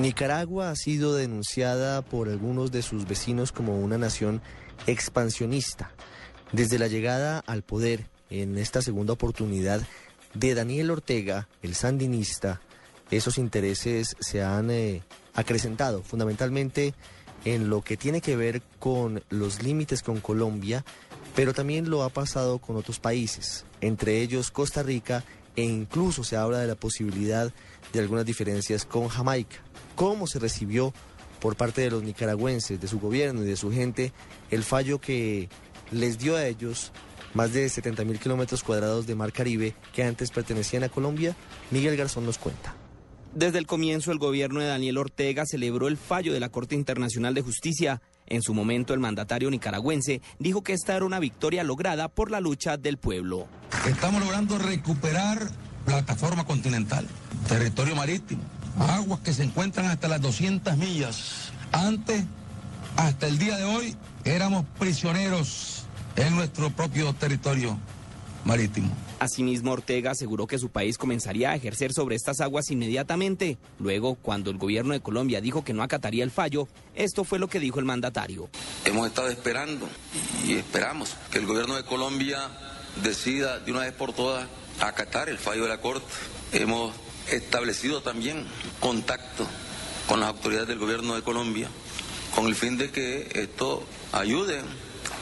Nicaragua ha sido denunciada por algunos de sus vecinos como una nación expansionista. Desde la llegada al poder en esta segunda oportunidad de Daniel Ortega, el sandinista, esos intereses se han eh, acrecentado fundamentalmente en lo que tiene que ver con los límites con Colombia, pero también lo ha pasado con otros países, entre ellos Costa Rica, e incluso se habla de la posibilidad de algunas diferencias con Jamaica. ¿Cómo se recibió por parte de los nicaragüenses, de su gobierno y de su gente, el fallo que les dio a ellos más de 70 mil kilómetros cuadrados de mar Caribe que antes pertenecían a Colombia? Miguel Garzón nos cuenta. Desde el comienzo, el gobierno de Daniel Ortega celebró el fallo de la Corte Internacional de Justicia. En su momento, el mandatario nicaragüense dijo que esta era una victoria lograda por la lucha del pueblo. Estamos logrando recuperar plataforma continental, territorio marítimo, aguas que se encuentran hasta las 200 millas. Antes, hasta el día de hoy, éramos prisioneros en nuestro propio territorio marítimo. Asimismo, Ortega aseguró que su país comenzaría a ejercer sobre estas aguas inmediatamente. Luego, cuando el gobierno de Colombia dijo que no acataría el fallo, esto fue lo que dijo el mandatario. Hemos estado esperando y esperamos que el gobierno de Colombia decida de una vez por todas acatar el fallo de la Corte. Hemos establecido también contacto con las autoridades del gobierno de Colombia con el fin de que esto ayude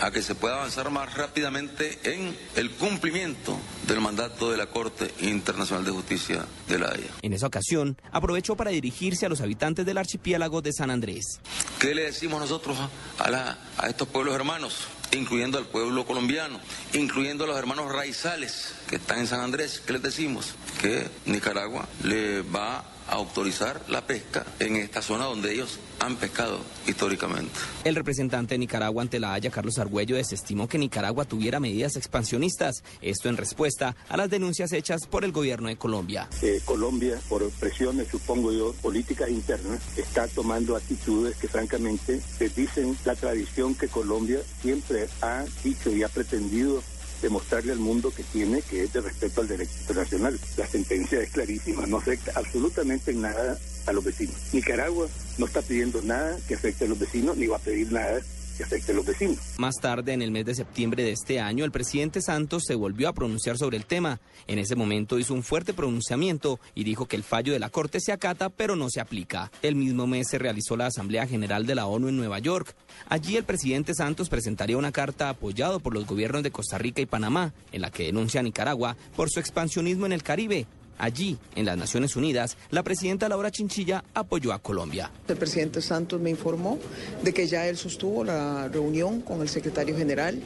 a que se pueda avanzar más rápidamente en el cumplimiento del mandato de la Corte Internacional de Justicia de la Haya. En esa ocasión, aprovechó para dirigirse a los habitantes del archipiélago de San Andrés. ¿Qué le decimos nosotros a, la, a estos pueblos hermanos? incluyendo al pueblo colombiano, incluyendo a los hermanos raizales que están en San Andrés. ¿Qué les decimos? Que Nicaragua le va a autorizar la pesca en esta zona donde ellos han pescado históricamente. El representante de Nicaragua ante la Haya, Carlos Argüello, desestimó que Nicaragua tuviera medidas expansionistas, esto en respuesta a las denuncias hechas por el gobierno de Colombia. Eh, Colombia, por presiones, supongo yo, políticas internas, está tomando actitudes que francamente dicen la tradición que Colombia siempre ha dicho y ha pretendido demostrarle al mundo que tiene, que es de respeto al derecho internacional. La sentencia es clarísima, no afecta absolutamente en nada a los vecinos. Nicaragua no está pidiendo nada que afecte a los vecinos, ni va a pedir nada que a los vecinos. Más tarde, en el mes de septiembre de este año, el presidente Santos se volvió a pronunciar sobre el tema. En ese momento hizo un fuerte pronunciamiento y dijo que el fallo de la Corte se acata, pero no se aplica. El mismo mes se realizó la Asamblea General de la ONU en Nueva York. Allí el presidente Santos presentaría una carta apoyado por los gobiernos de Costa Rica y Panamá, en la que denuncia a Nicaragua por su expansionismo en el Caribe Allí, en las Naciones Unidas, la presidenta Laura Chinchilla apoyó a Colombia. El presidente Santos me informó de que ya él sostuvo la reunión con el secretario general.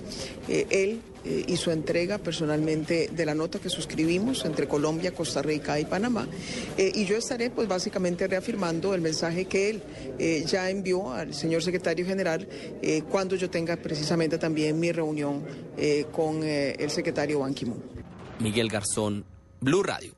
Eh, él eh, hizo entrega personalmente de la nota que suscribimos entre Colombia, Costa Rica y Panamá. Eh, y yo estaré pues básicamente reafirmando el mensaje que él ya envió al señor secretario general cuando yo tenga precisamente también mi reunión con el secretario Ban Ki-moon. Miguel Garzón, Blue Radio.